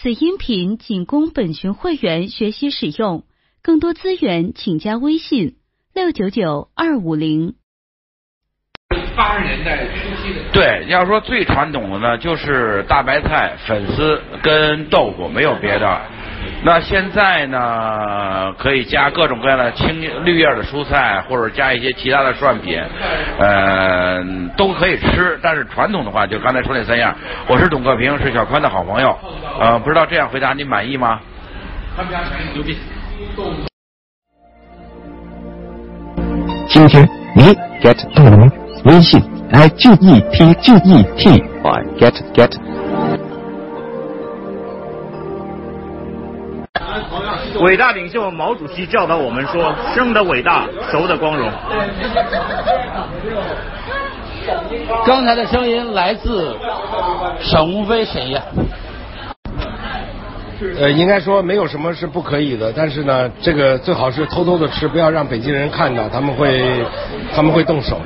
此音频仅供本群会员学习使用，更多资源请加微信六九九二五零。八十年代初期的。对，要说最传统的呢，就是大白菜、粉丝跟豆腐，没有别的。那现在呢，可以加各种各样的青绿叶的蔬菜，或者加一些其他的涮品，呃，都可以吃。但是传统的话，就刚才说那三样。我是董克平，是小宽的好朋友。呃，不知道这样回答您满意吗？他们家牛逼。今天你 get 到了吗？微信 i g e t g e t y get get。伟大领袖毛主席教导我们说：生的伟大，熟的光荣。刚才的声音来自沈鸿飞沈爷。呃，应该说没有什么是不可以的，但是呢，这个最好是偷偷的吃，不要让北京人看到，他们会他们会动手。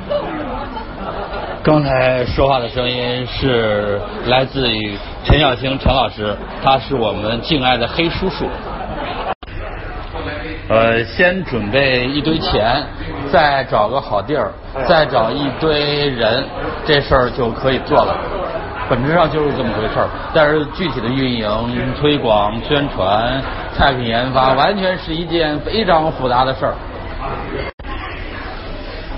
刚才说话的声音是来自于陈小青陈老师，他是我们敬爱的黑叔叔。呃，先准备一堆钱，再找个好地儿，再找一堆人，这事儿就可以做了。本质上就是这么回事儿，但是具体的运营、推广、宣传、菜品研发，完全是一件非常复杂的事儿。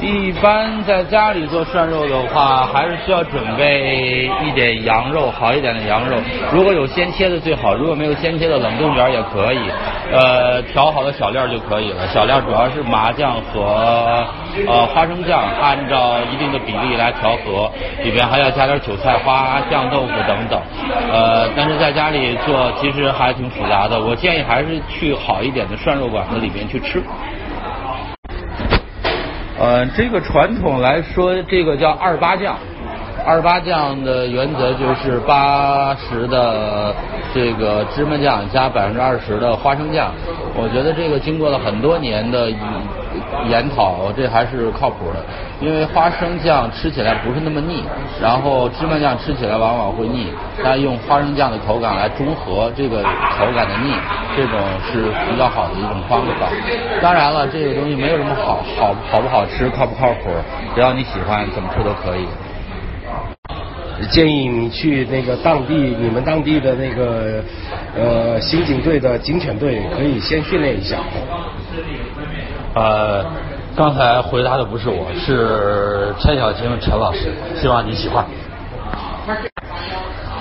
一般在家里做涮肉的话，还是需要准备一点羊肉，好一点的羊肉。如果有鲜切的最好，如果没有鲜切的，冷冻卷也可以。呃，调好的小料就可以了。小料主要是麻酱和呃花生酱，按照一定的比例来调和，里边还要加点韭菜花、酱豆腐等等。呃，但是在家里做其实还挺复杂的，我建议还是去好一点的涮肉馆子里面去吃。呃，这个传统来说，这个叫二八酱。二八酱的原则就是八十的这个芝麻酱加百分之二十的花生酱。我觉得这个经过了很多年的研讨，这还是靠谱的。因为花生酱吃起来不是那么腻，然后芝麻酱吃起来往往会腻。但用花生酱的口感来中和这个口感的腻，这种是比较好的一种方法。当然了，这个东西没有什么好好好不好吃，靠不靠谱，只要你喜欢，怎么吃都可以。建议你去那个当地，你们当地的那个呃刑警队的警犬队，可以先训练一下。呃，刚才回答的不是我，是陈小青陈老师，希望你喜欢。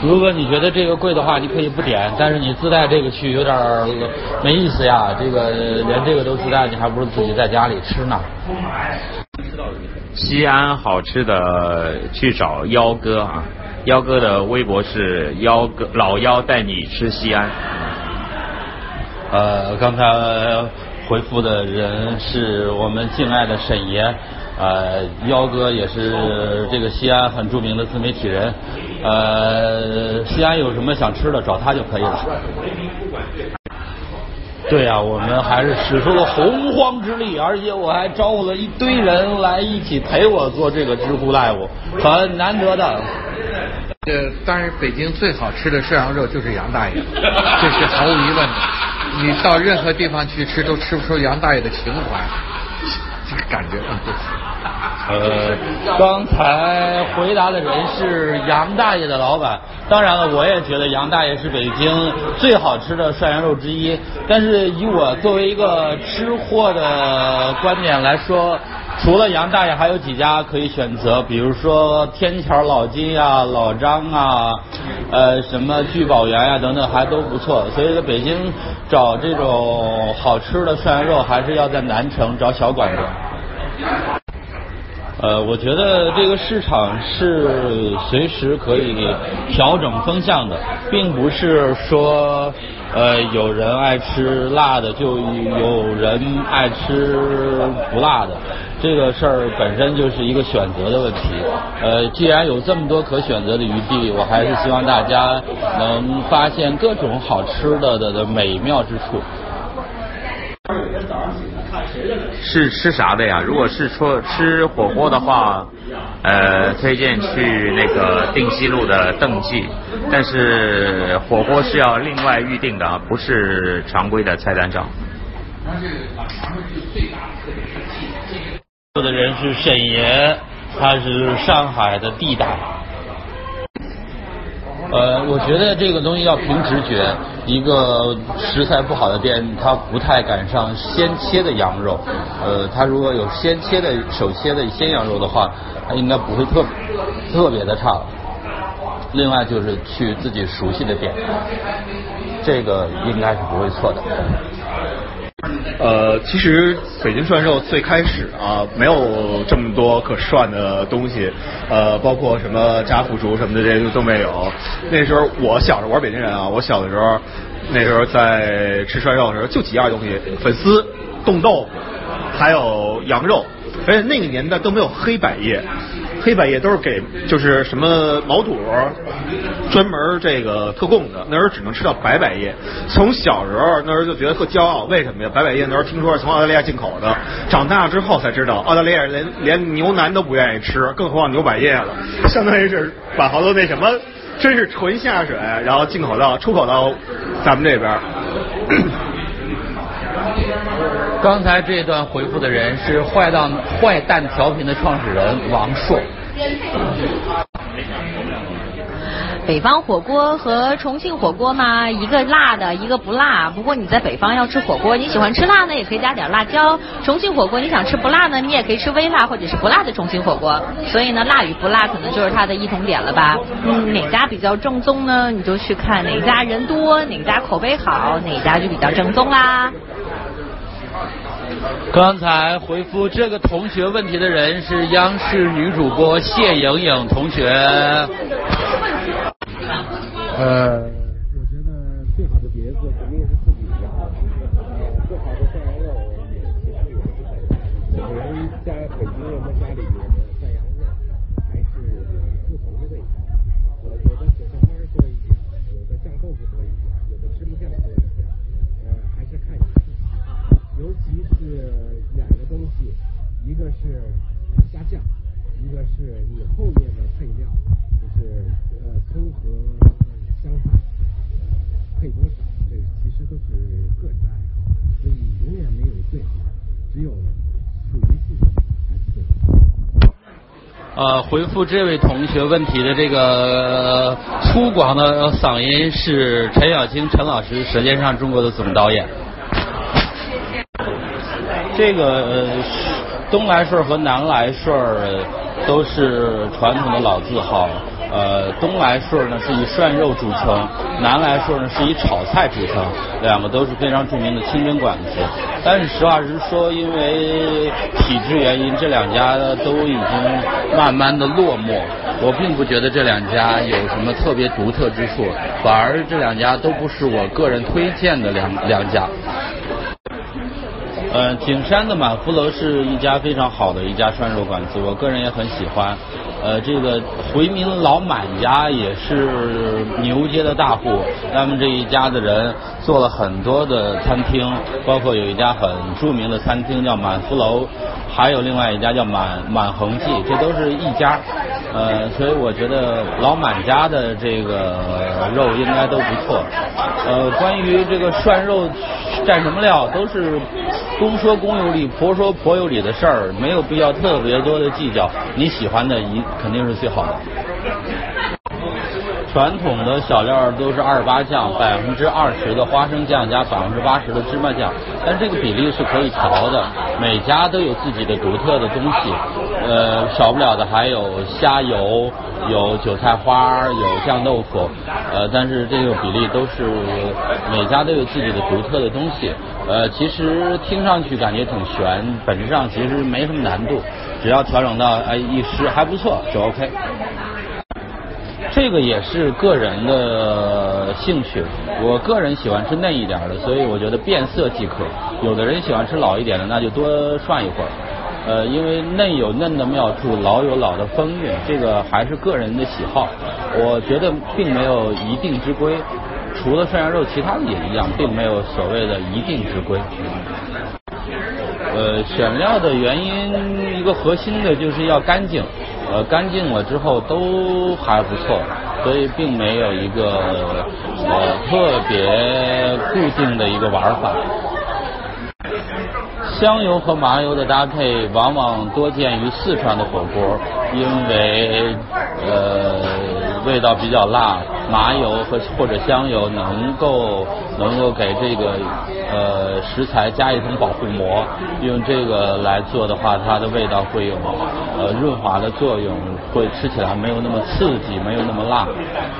如果你觉得这个贵的话，你可以不点，但是你自带这个去有点没意思呀。这个连这个都自带，你还不如自己在家里吃呢。西安好吃的去找幺哥啊，幺哥的微博是幺哥老幺带你吃西安。呃，刚才回复的人是我们敬爱的沈爷，呃，幺哥也是这个西安很著名的自媒体人，呃，西安有什么想吃的找他就可以了。对呀、我们还是使出了洪荒之力，而且我还招呼了一堆人来一起陪我做这个知乎 live，很难得的。这当然，北京最好吃的涮羊肉就是杨大爷，这是毫无疑问的。你到任何地方去吃，都吃不出杨大爷的情怀，这个感觉。呃，刚才回答的人是杨大爷的老板。当然了，我也觉得杨大爷是北京最好吃的涮羊肉之一。但是以我作为一个吃货的观点来说，除了杨大爷，还有几家可以选择，比如说天桥老金啊、老张啊，呃，什么聚宝源呀、等等，还都不错。所以在北京找这种好吃的涮羊肉，还是要在南城找小馆子。呃，我觉得这个市场是随时可以调整风向的，并不是说呃有人爱吃辣的就有人爱吃不辣的，这个事儿本身就是一个选择的问题。呃，既然有这么多可选择的余地，我还是希望大家能发现各种好吃的的的美妙之处。是吃啥的呀？如果是说吃火锅的话，呃，推荐去那个定西路的邓记，但是火锅是要另外预定的，不是常规的菜单上。的人是沈爷，他是上海的地大。呃，我觉得这个东西要凭直觉。一个食材不好的店，他不太敢上鲜切的羊肉。呃，他如果有鲜切的手切的鲜羊肉的话，他应该不会特特别的差。另外就是去自己熟悉的店，这个应该是不会错的。呃，其实北京涮肉最开始啊，没有这么多可涮的东西，呃，包括什么炸腐竹什么的这些都没有。那时候我小时候，我是北京人啊，我小的时候，那时候在吃涮肉的时候，就几样东西：粉丝、冻豆腐，还有羊肉。而且那个年代都没有黑百叶。黑百叶都是给就是什么毛肚专门这个特供的，那时候只能吃到白百叶。从小时候那时候就觉得特骄傲，为什么呀？白百叶那时候听说是从澳大利亚进口的，长大之后才知道澳大利亚连连牛腩都不愿意吃，更何况牛百叶了。相当于是把好多那什么，真是纯下水，然后进口到出口到咱们这边。刚才这段回复的人是坏蛋坏蛋调频的创始人王硕。北方火锅和重庆火锅嘛，一个辣的，一个不辣。不过你在北方要吃火锅，你喜欢吃辣呢，也可以加点辣椒。重庆火锅你想吃不辣呢，你也可以吃微辣或者是不辣的重庆火锅。所以呢，辣与不辣可能就是它的异同点了吧？嗯，哪家比较正宗呢？你就去看哪家人多，哪家口碑好，哪家就比较正宗啦。刚才回复这个同学问题的人是央视女主播谢莹莹同学。呃，是虾酱，一个是你后面的配料，就是呃葱和。香菜配多少，这其实都是个人的爱好，所以永远没有最好，只有属于自己才是最好。呃，回复这位同学问题的这个粗犷的嗓音是陈小青陈老师，《舌尖上中国》的总导演。这个东来顺和南来顺都是传统的老字号。呃，东来顺呢是以涮肉著称，南来顺呢是以炒菜著称，两个都是非常著名的清真馆子。但是实话实说，因为体制原因，这两家都已经慢慢的落寞。我并不觉得这两家有什么特别独特之处，反而这两家都不是我个人推荐的两两家。呃，景山的满福楼是一家非常好的一家涮肉馆子，我个人也很喜欢。呃，这个回民老满家也是牛街的大户，他们这一家的人做了很多的餐厅，包括有一家很著名的餐厅叫满福楼，还有另外一家叫满满恒记，这都是一家。呃，所以我觉得老满家的这个肉应该都不错。呃，关于这个涮肉蘸什么料，都是公说公有理，婆说婆有理的事儿，没有必要特别多的计较。你喜欢的一。肯定是最好的。传统的小料都是二八酱，百分之二十的花生酱加百分之八十的芝麻酱，但这个比例是可以调的。每家都有自己的独特的东西，呃，少不了的还有虾油，有韭菜花，有酱豆腐，呃，但是这个比例都是每家都有自己的独特的东西。呃，其实听上去感觉挺悬，本质上其实没什么难度，只要调整到哎一时还不错就 OK。这个也是个人的兴趣，我个人喜欢吃嫩一点的，所以我觉得变色即可。有的人喜欢吃老一点的，那就多涮一会儿。呃，因为嫩有嫩的妙处，老有老的风韵，这个还是个人的喜好。我觉得并没有一定之规，除了涮羊肉，其他的也一样，并没有所谓的一定之规。呃，选料的原因，一个核心的就是要干净，呃，干净了之后都还不错，所以并没有一个呃特别固定的一个玩法。香油和麻油的搭配往往多见于四川的火锅，因为呃味道比较辣，麻油和或者香油能够能够给这个呃食材加一层保护膜，用这个来做的话，它的味道会有呃润滑的作用，会吃起来没有那么刺激，没有那么辣。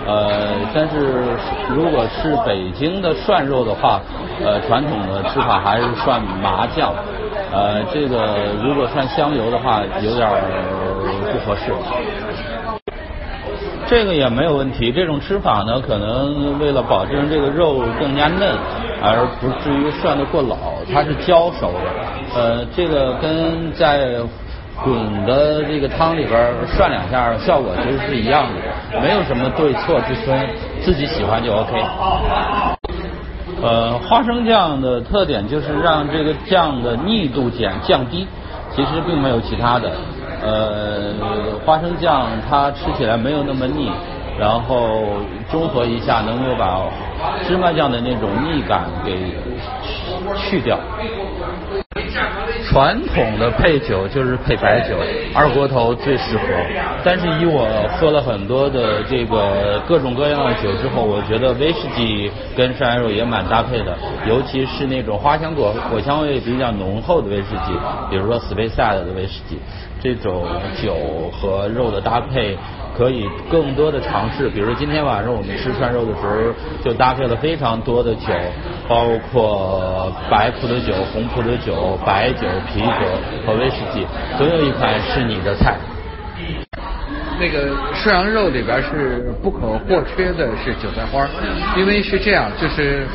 呃，但是如果是北京的涮肉的话，呃传统的吃法还是涮麻酱。呃，这个如果涮香油的话，有点不合适。这个也没有问题，这种吃法呢，可能为了保证这个肉更加嫩，而不至于涮得过老，它是焦熟的。呃，这个跟在滚的这个汤里边涮两下，效果其实是一样的，没有什么对错之分，自己喜欢就 OK。呃，花生酱的特点就是让这个酱的腻度减降低，其实并没有其他的。呃，花生酱它吃起来没有那么腻，然后中和一下，能够把芝麻酱的那种腻感给去掉。传统的配酒就是配白酒，二锅头最适合。但是以我喝了很多的这个各种各样的酒之后，我觉得威士忌跟涮羊肉也蛮搭配的，尤其是那种花香果果香味比较浓厚的威士忌，比如说 s p a c e 的威士忌，这种酒和肉的搭配。可以更多的尝试，比如今天晚上我们吃涮肉的时候，就搭配了非常多的酒，包括白葡萄酒、红葡萄酒、白酒、啤酒和威士忌，总有一款是你的菜。那个涮羊肉里边是不可或缺的是韭菜花，因为是这样，就是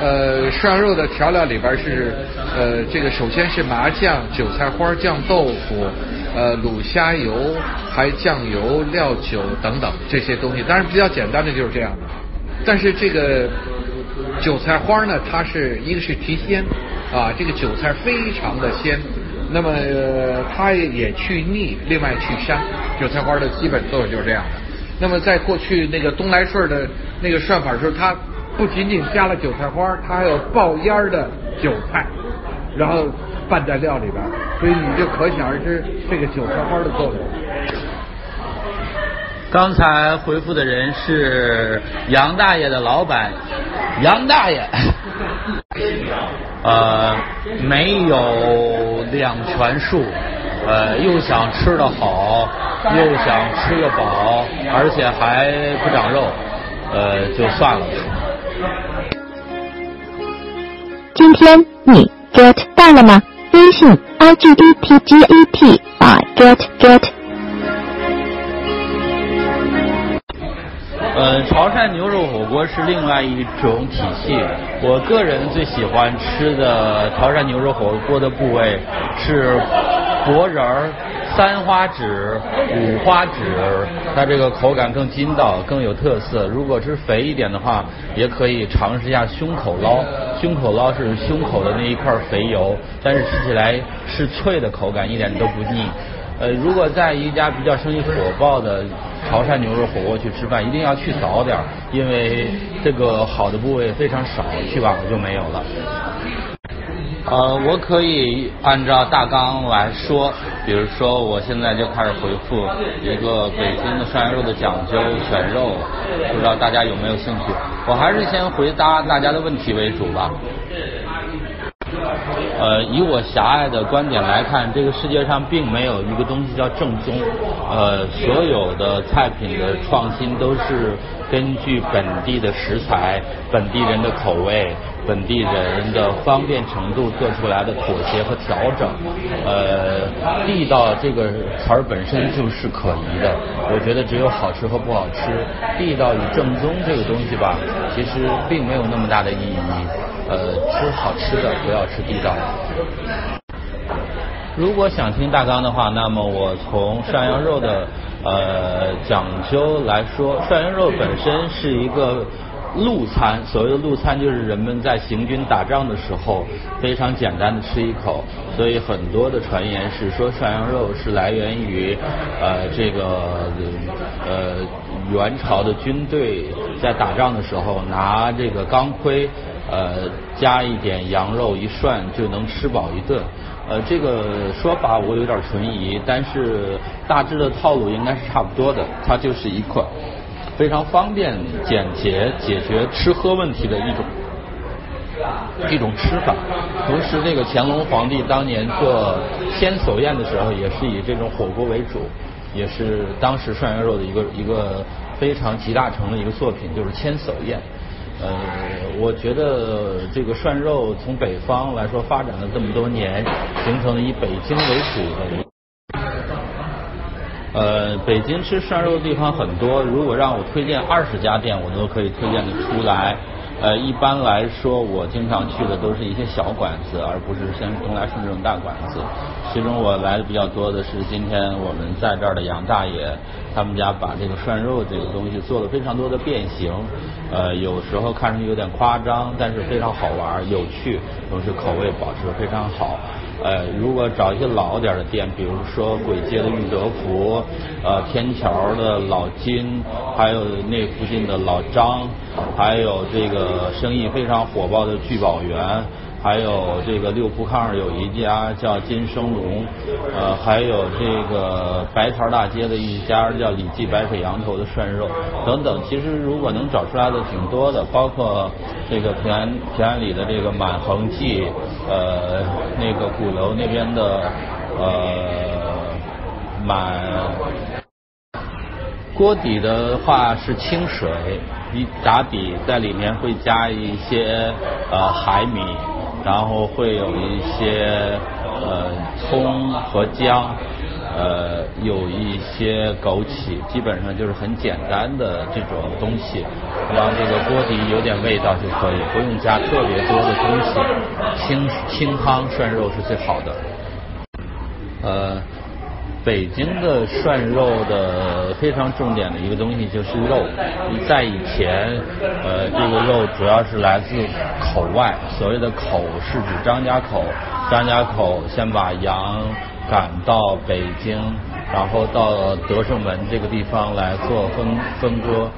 呃涮羊肉的调料里边是呃这个首先是麻酱、韭菜花、酱豆腐。呃，卤虾油、还酱油、料酒等等这些东西，当然比较简单的就是这样的。但是这个韭菜花呢，它是一个是提鲜啊，这个韭菜非常的鲜，那么它也去腻，另外去膻。韭菜花的基本作用就是这样的。那么在过去那个东来顺的那个涮法时候，它不仅仅加了韭菜花，它还有爆烟的韭菜，然后。拌在料里边，所以你就可想而知这个韭菜花的作用。刚才回复的人是杨大爷的老板，杨大爷，呃，没有两全术，呃，又想吃的好，又想吃的饱，而且还不长肉，呃，就算了。今天你 get 到了吗？微信 i g d t g e t by get get。呃，潮汕牛肉火锅是另外一种体系。我个人最喜欢吃的潮汕牛肉火锅的部位是脖仁儿。三花趾、五花趾，它这个口感更筋道，更有特色。如果是肥一点的话，也可以尝试一下胸口捞。胸口捞是胸口的那一块肥油，但是吃起来是脆的口感，一点都不腻。呃，如果在一家比较生意火爆的潮汕牛肉火锅去吃饭，一定要去早点，因为这个好的部位非常少，去晚了就没有了。呃，我可以按照大纲来说，比如说我现在就开始回复一个北京的涮羊肉的讲究选肉，不知道大家有没有兴趣？我还是先回答大家的问题为主吧。呃，以我狭隘的观点来看，这个世界上并没有一个东西叫正宗。呃，所有的菜品的创新都是根据本地的食材、本地人的口味。本地人的方便程度做出来的妥协和调整，呃，地道这个词儿本身就是可疑的。我觉得只有好吃和不好吃，地道与正宗这个东西吧，其实并没有那么大的意义。呃，吃好吃的，不要吃地道。如果想听大纲的话，那么我从涮羊肉的呃讲究来说，涮羊肉本身是一个。路餐，所谓的路餐就是人们在行军打仗的时候非常简单的吃一口，所以很多的传言是说涮羊肉是来源于呃这个呃元朝的军队在打仗的时候拿这个钢盔呃加一点羊肉一涮就能吃饱一顿。呃，这个说法我有点存疑，但是大致的套路应该是差不多的。它就是一款非常方便、简洁解决吃喝问题的一种一种吃法。同时，这个乾隆皇帝当年做千叟宴的时候，也是以这种火锅为主，也是当时涮羊肉的一个一个非常集大成的一个作品，就是千叟宴。呃，我觉得这个涮肉从北方来说发展了这么多年，形成了以北京为主的。呃，北京吃涮肉的地方很多，如果让我推荐二十家店，我都可以推荐的出来。呃，一般来说，我经常去的都是一些小馆子，而不是像东来顺这种大馆子。其中我来的比较多的是今天我们在这儿的杨大爷，他们家把这个涮肉这个东西做了非常多的变形，呃，有时候看上去有点夸张，但是非常好玩、有趣，同时口味保持非常好。呃，如果找一些老点的店，比如说簋街的裕德福，呃，天桥的老金，还有那附近的老张，还有这个生意非常火爆的聚宝源，还有这个六铺炕有一家叫金生龙，呃，还有这个白桃大街的一家叫李记白水羊头的涮肉等等。其实如果能找出来的挺多的，包括这个平安平安里的这个满恒记，呃，那个鼓楼那边的呃满锅底的话是清水，一打底在里面会加一些呃海米，然后会有一些呃葱和姜，呃有一些枸杞，基本上就是很简单的这种东西，让这个锅底有点味道就可以，不用加特别多的东西，清清汤涮肉是最好的。呃，北京的涮肉的非常重点的一个东西就是肉。在以前，呃，这个肉主要是来自口外，所谓的口是指张家口，张家口先把羊赶到北京，然后到德胜门这个地方来做分分割，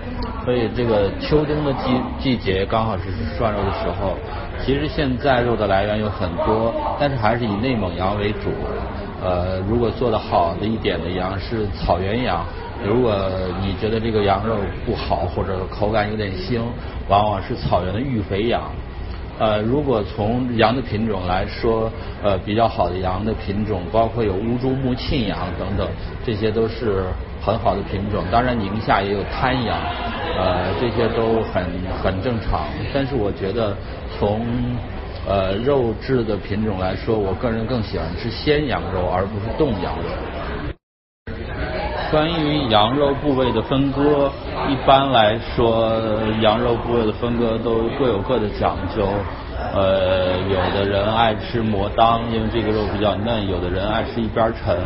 所以这个秋冬的季季节刚好是涮肉的时候。其实现在肉的来源有很多，但是还是以内蒙羊为主。呃，如果做的好的一点的羊是草原羊，如果你觉得这个羊肉不好或者口感有点腥，往往是草原的育肥羊。呃，如果从羊的品种来说，呃，比较好的羊的品种包括有乌珠穆沁羊等等，这些都是很好的品种。当然，宁夏也有滩羊，呃，这些都很很正常。但是我觉得从呃，肉质的品种来说，我个人更喜欢吃鲜羊肉，而不是冻羊肉。关于羊肉部位的分割，一般来说，羊肉部位的分割都各有各的讲究。呃，有的人爱吃磨裆，因为这个肉比较嫩；有的人爱吃一边沉，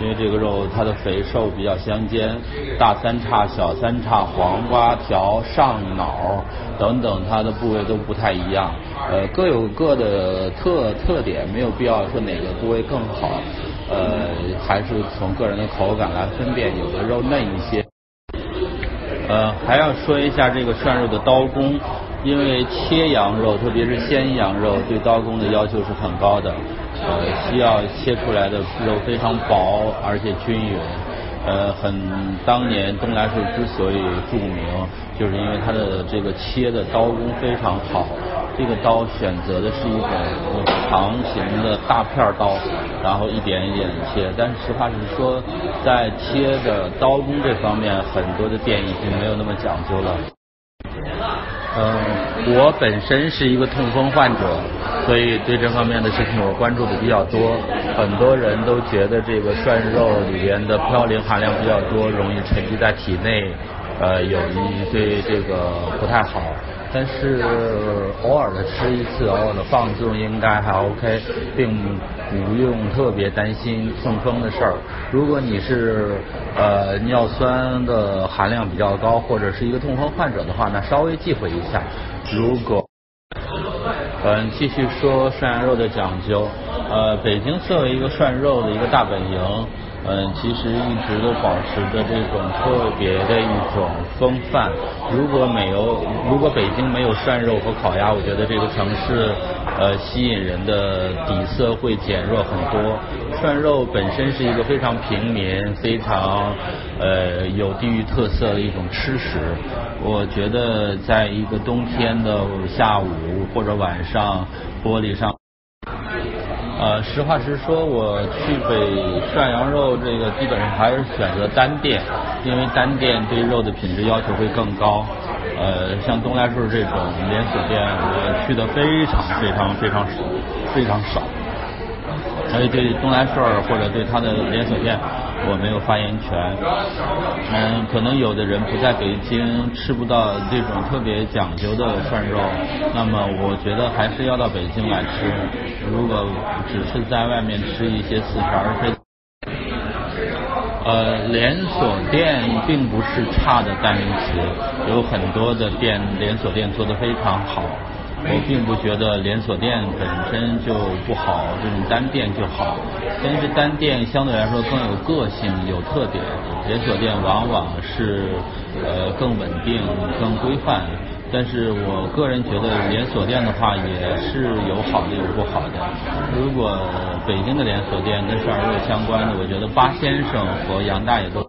因为这个肉它的肥瘦比较相间。大三叉、小三叉、黄瓜条、上脑等等，它的部位都不太一样。呃，各有各的特特点，没有必要说哪个部位更好。呃，还是从个人的口感来分辨，有的肉嫩一些。呃，还要说一下这个涮肉的刀工。因为切羊肉，特别是鲜羊肉，对刀工的要求是很高的，呃，需要切出来的肉非常薄而且均匀。呃，很当年东来顺之所以著名，就是因为它的这个切的刀工非常好。这个刀选择的是一种长形的大片刀，然后一点一点切。但是实话实说，在切的刀工这方面，很多的店已经没有那么讲究了。嗯，我本身是一个痛风患者，所以对这方面的事情我关注的比较多。很多人都觉得这个涮肉里边的嘌呤含量比较多，容易沉积在体内，呃，有一对这个不太好。但是偶尔的吃一次，偶尔的放纵应该还 OK，并不用特别担心痛风的事儿。如果你是呃尿酸的含量比较高，或者是一个痛风患者的话，那稍微忌讳一下。如果嗯，继续说涮羊肉的讲究。呃，北京作为一个涮肉的一个大本营，嗯，其实一直都保持着这种特别的一种风范。如果没有，如果北京没有涮肉和烤鸭，我觉得这个城市呃吸引人的底色会减弱很多。涮肉本身是一个非常平民、非常呃有地域特色的一种吃食。我觉得在一个冬天的下午或者晚上，玻璃上。呃，实话实说，我去北涮羊肉，这个基本上还是选择单店，因为单店对肉的品质要求会更高。呃，像东来顺这种连锁店，我去的非常非常非常少，非常少。所以对东来顺或者对他的连锁店。我没有发言权，嗯，可能有的人不在北京吃不到这种特别讲究的涮肉，那么我觉得还是要到北京来吃。如果只是在外面吃一些四条儿，呃，连锁店并不是差的代名词，有很多的店连锁店做得非常好。我并不觉得连锁店本身就不好，这种单店就好。但是单店相对来说更有个性、有特点，连锁店往往是呃更稳定、更规范。但是我个人觉得连锁店的话也是有好的有不好的。如果北京的连锁店跟涮羊肉相关的，我觉得八先生和杨大爷都。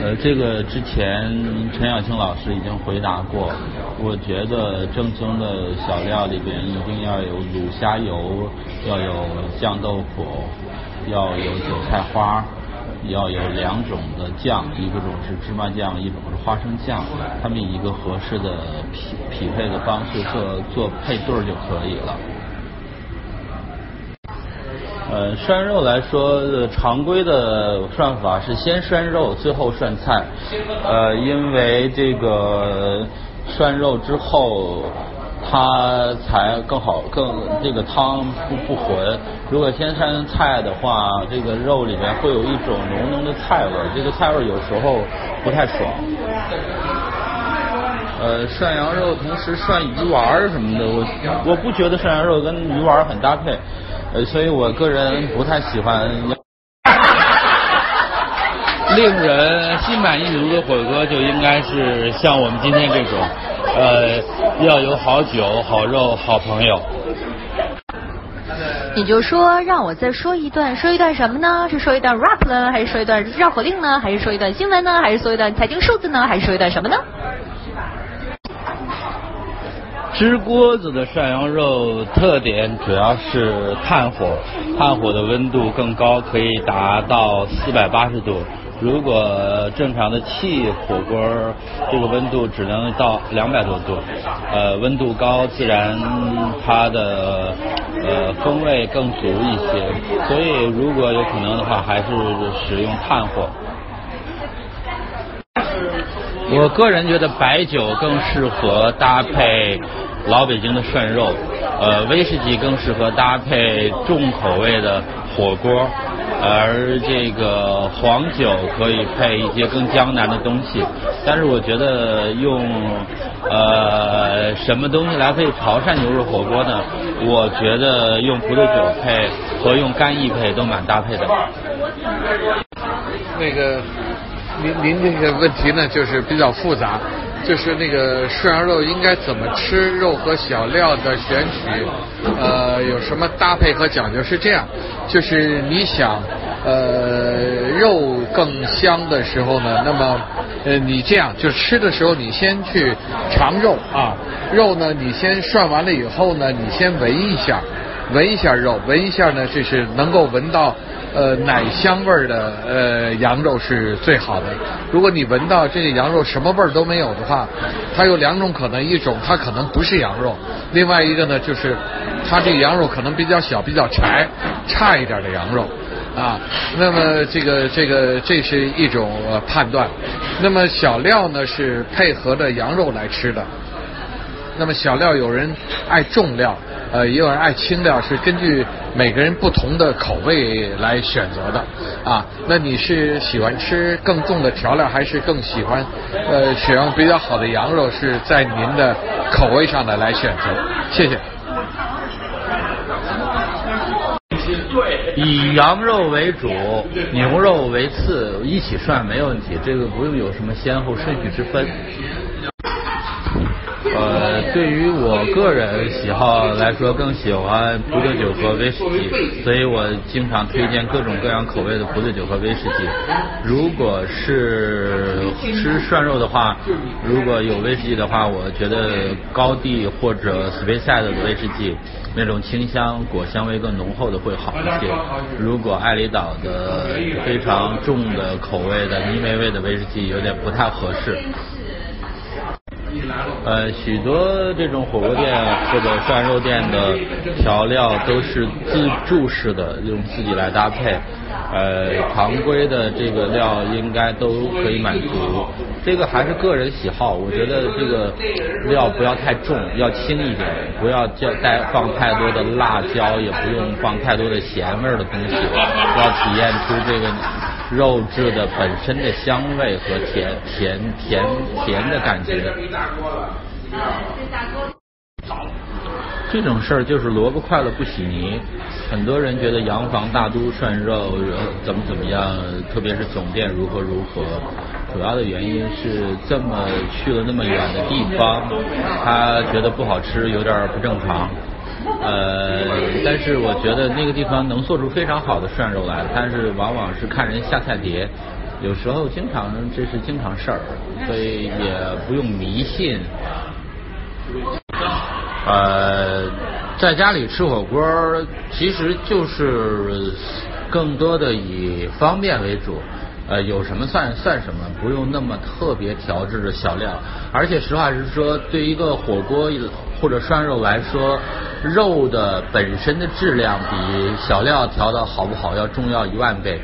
呃，这个之前陈小青老师已经回答过。我觉得正宗的小料里边一定要有卤虾油，要有酱豆腐，要有韭菜花，要有两种的酱，一个种是芝麻酱，一种是花生酱，他们以一个合适的匹匹配的方式做做配对就可以了。呃，涮肉来说，常规的涮法是先涮肉，最后涮菜。呃，因为这个涮肉之后，它才更好，更这个汤不不浑。如果先涮菜的话，这个肉里面会有一种浓浓的菜味，这个菜味有时候不太爽。呃，涮羊肉同时涮鱼丸儿什么的，我我不觉得涮羊肉跟鱼丸儿很搭配。呃，所以我个人不太喜欢。令人心满意足的火锅就应该是像我们今天这种，呃，要有好酒、好肉、好朋友。你就说让我再说一段，说一段什么呢？是说一段 rap 呢，还是说一段绕口令呢？还是说一段新闻呢？还是说一段财经数字呢？还是说一段什么呢？吃锅子的涮羊肉特点主要是炭火，炭火的温度更高，可以达到四百八十度。如果正常的气火锅，这个温度只能到两百多度。呃，温度高，自然它的呃风味更足一些。所以，如果有可能的话，还是使用炭火。我个人觉得白酒更适合搭配。老北京的涮肉，呃，威士忌更适合搭配重口味的火锅，而这个黄酒可以配一些更江南的东西。但是我觉得用呃什么东西来配潮汕牛肉火锅呢？我觉得用葡萄酒配和用干邑配都蛮搭配的。那个，您您这个问题呢，就是比较复杂。就是那个涮羊肉应该怎么吃，肉和小料的选取，呃，有什么搭配和讲究？是这样，就是你想，呃，肉更香的时候呢，那么，呃，你这样就吃的时候，你先去尝肉啊，肉呢，你先涮完了以后呢，你先闻一下，闻一下肉，闻一下呢，这是能够闻到。呃，奶香味儿的呃羊肉是最好的。如果你闻到这个羊肉什么味儿都没有的话，它有两种可能：一种它可能不是羊肉；另外一个呢，就是它这羊肉可能比较小、比较柴、差一点的羊肉啊。那么这个这个这是一种判断。那么小料呢是配合着羊肉来吃的。那么小料有人爱重料，呃，也有人爱青料，是根据每个人不同的口味来选择的啊。那你是喜欢吃更重的调料，还是更喜欢呃选用比较好的羊肉？是在您的口味上的来选择。谢谢。以羊肉为主，牛肉为次，一起涮没问题，这个不用有什么先后顺序之分。呃，对于我个人喜好来说，更喜欢葡萄酒和威士忌，所以我经常推荐各种各样口味的葡萄酒和威士忌。如果是吃涮肉的话，如果有威士忌的话，我觉得高地或者 Speyside 的威士忌那种清香、果香味更浓厚的会好一些。如果爱里岛的非常重的口味的泥煤味的威士忌有点不太合适。呃，许多这种火锅店或者涮肉店的调料都是自助式的，用自己来搭配。呃，常规的这个料应该都可以满足。这个还是个人喜好，我觉得这个料不要太重，要轻一点，不要叫带放太多的辣椒，也不用放太多的咸味的东西，要体验出这个肉质的本身的香味和甜甜甜甜的感觉。这种事儿就是萝卜快了不洗泥。很多人觉得洋房大都涮肉怎么怎么样，特别是总店如何如何。主要的原因是这么去了那么远的地方，他觉得不好吃，有点不正常。呃，但是我觉得那个地方能做出非常好的涮肉来，但是往往是看人下菜碟，有时候经常这是经常事儿，所以也不用迷信。呃，在家里吃火锅其实就是更多的以方便为主，呃，有什么算算什么，不用那么特别调制的小料。而且实话实说，对一个火锅或者涮肉来说，肉的本身的质量比小料调的好不好要重要一万倍。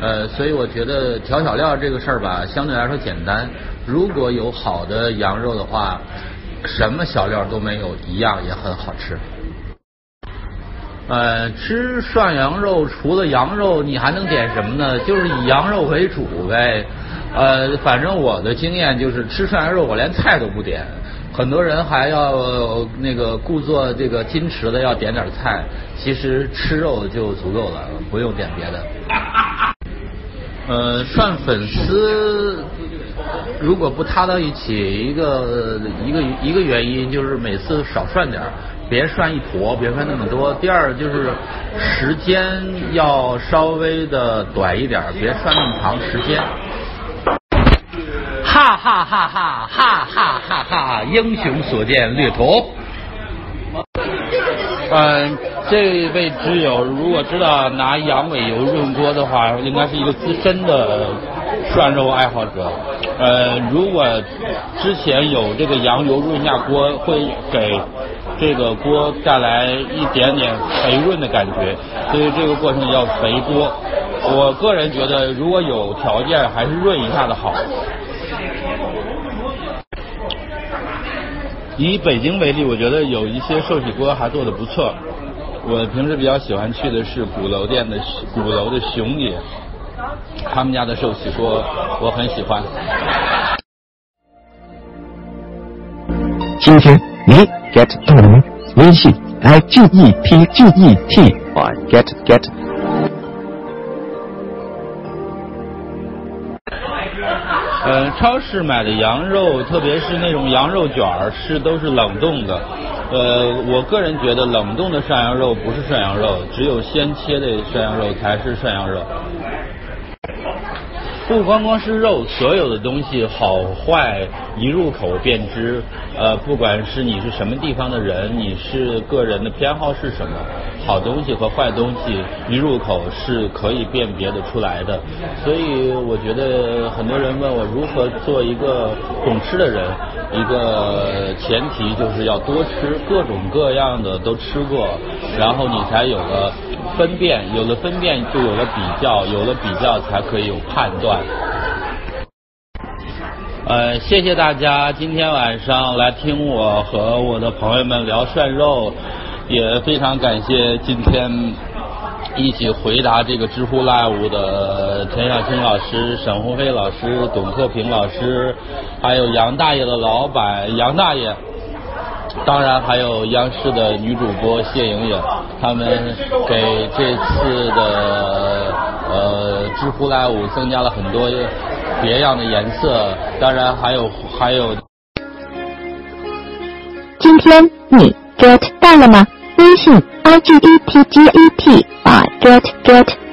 呃，所以我觉得调小料这个事儿吧，相对来说简单。如果有好的羊肉的话。什么小料都没有，一样也很好吃。呃，吃涮羊肉除了羊肉，你还能点什么呢？就是以羊肉为主呗。呃，反正我的经验就是吃涮羊肉，我连菜都不点。很多人还要那个故作这个矜持的要点点菜，其实吃肉就足够了，不用点别的。呃，涮粉丝。如果不塌到一起，一个一个一个原因就是每次少涮点儿别涮一坨，别涮那么多。第二就是时间要稍微的短一点别涮那么长时间。哈哈哈哈哈哈哈哈！英雄所见略同。嗯，这位挚友如果知道拿羊尾油润锅的话，应该是一个资深的涮肉爱好者。呃，如果之前有这个羊油润下锅，会给这个锅带来一点点肥润的感觉，所以这个过程叫肥锅。我个人觉得，如果有条件，还是润一下的好。以北京为例，我觉得有一些寿喜锅还做的不错。我平时比较喜欢去的是鼓楼店的鼓楼的熊野。他们家的寿喜锅我很喜欢。今天你 get？微信 i g e t g e t y get get。呃，超市买的羊肉，特别是那种羊肉卷儿，是都是冷冻的。呃，我个人觉得冷冻的涮羊肉不是涮羊肉，只有鲜切的涮羊肉才是涮羊肉。不光光是肉，所有的东西好坏一入口便知。呃，不管是你是什么地方的人，你是个人的偏好是什么，好东西和坏东西一入口是可以辨别的出来的。所以我觉得很多人问我如何做一个懂吃的人，一个前提就是要多吃各种各样的都吃过，然后你才有了。分辨有了分辨，就有了比较，有了比较才可以有判断。呃，谢谢大家今天晚上来听我和我的朋友们聊涮肉。也非常感谢今天一起回答这个知乎 Live 的田小青老师、沈鸿飞老师、董克平老师，还有杨大爷的老板杨大爷。当然还有央视的女主播谢莹莹，他们给这次的呃知乎 Live 增加了很多别样的颜色。当然还有还有。今天你 get 到了吗？微信 i g e t g e t 把 get get。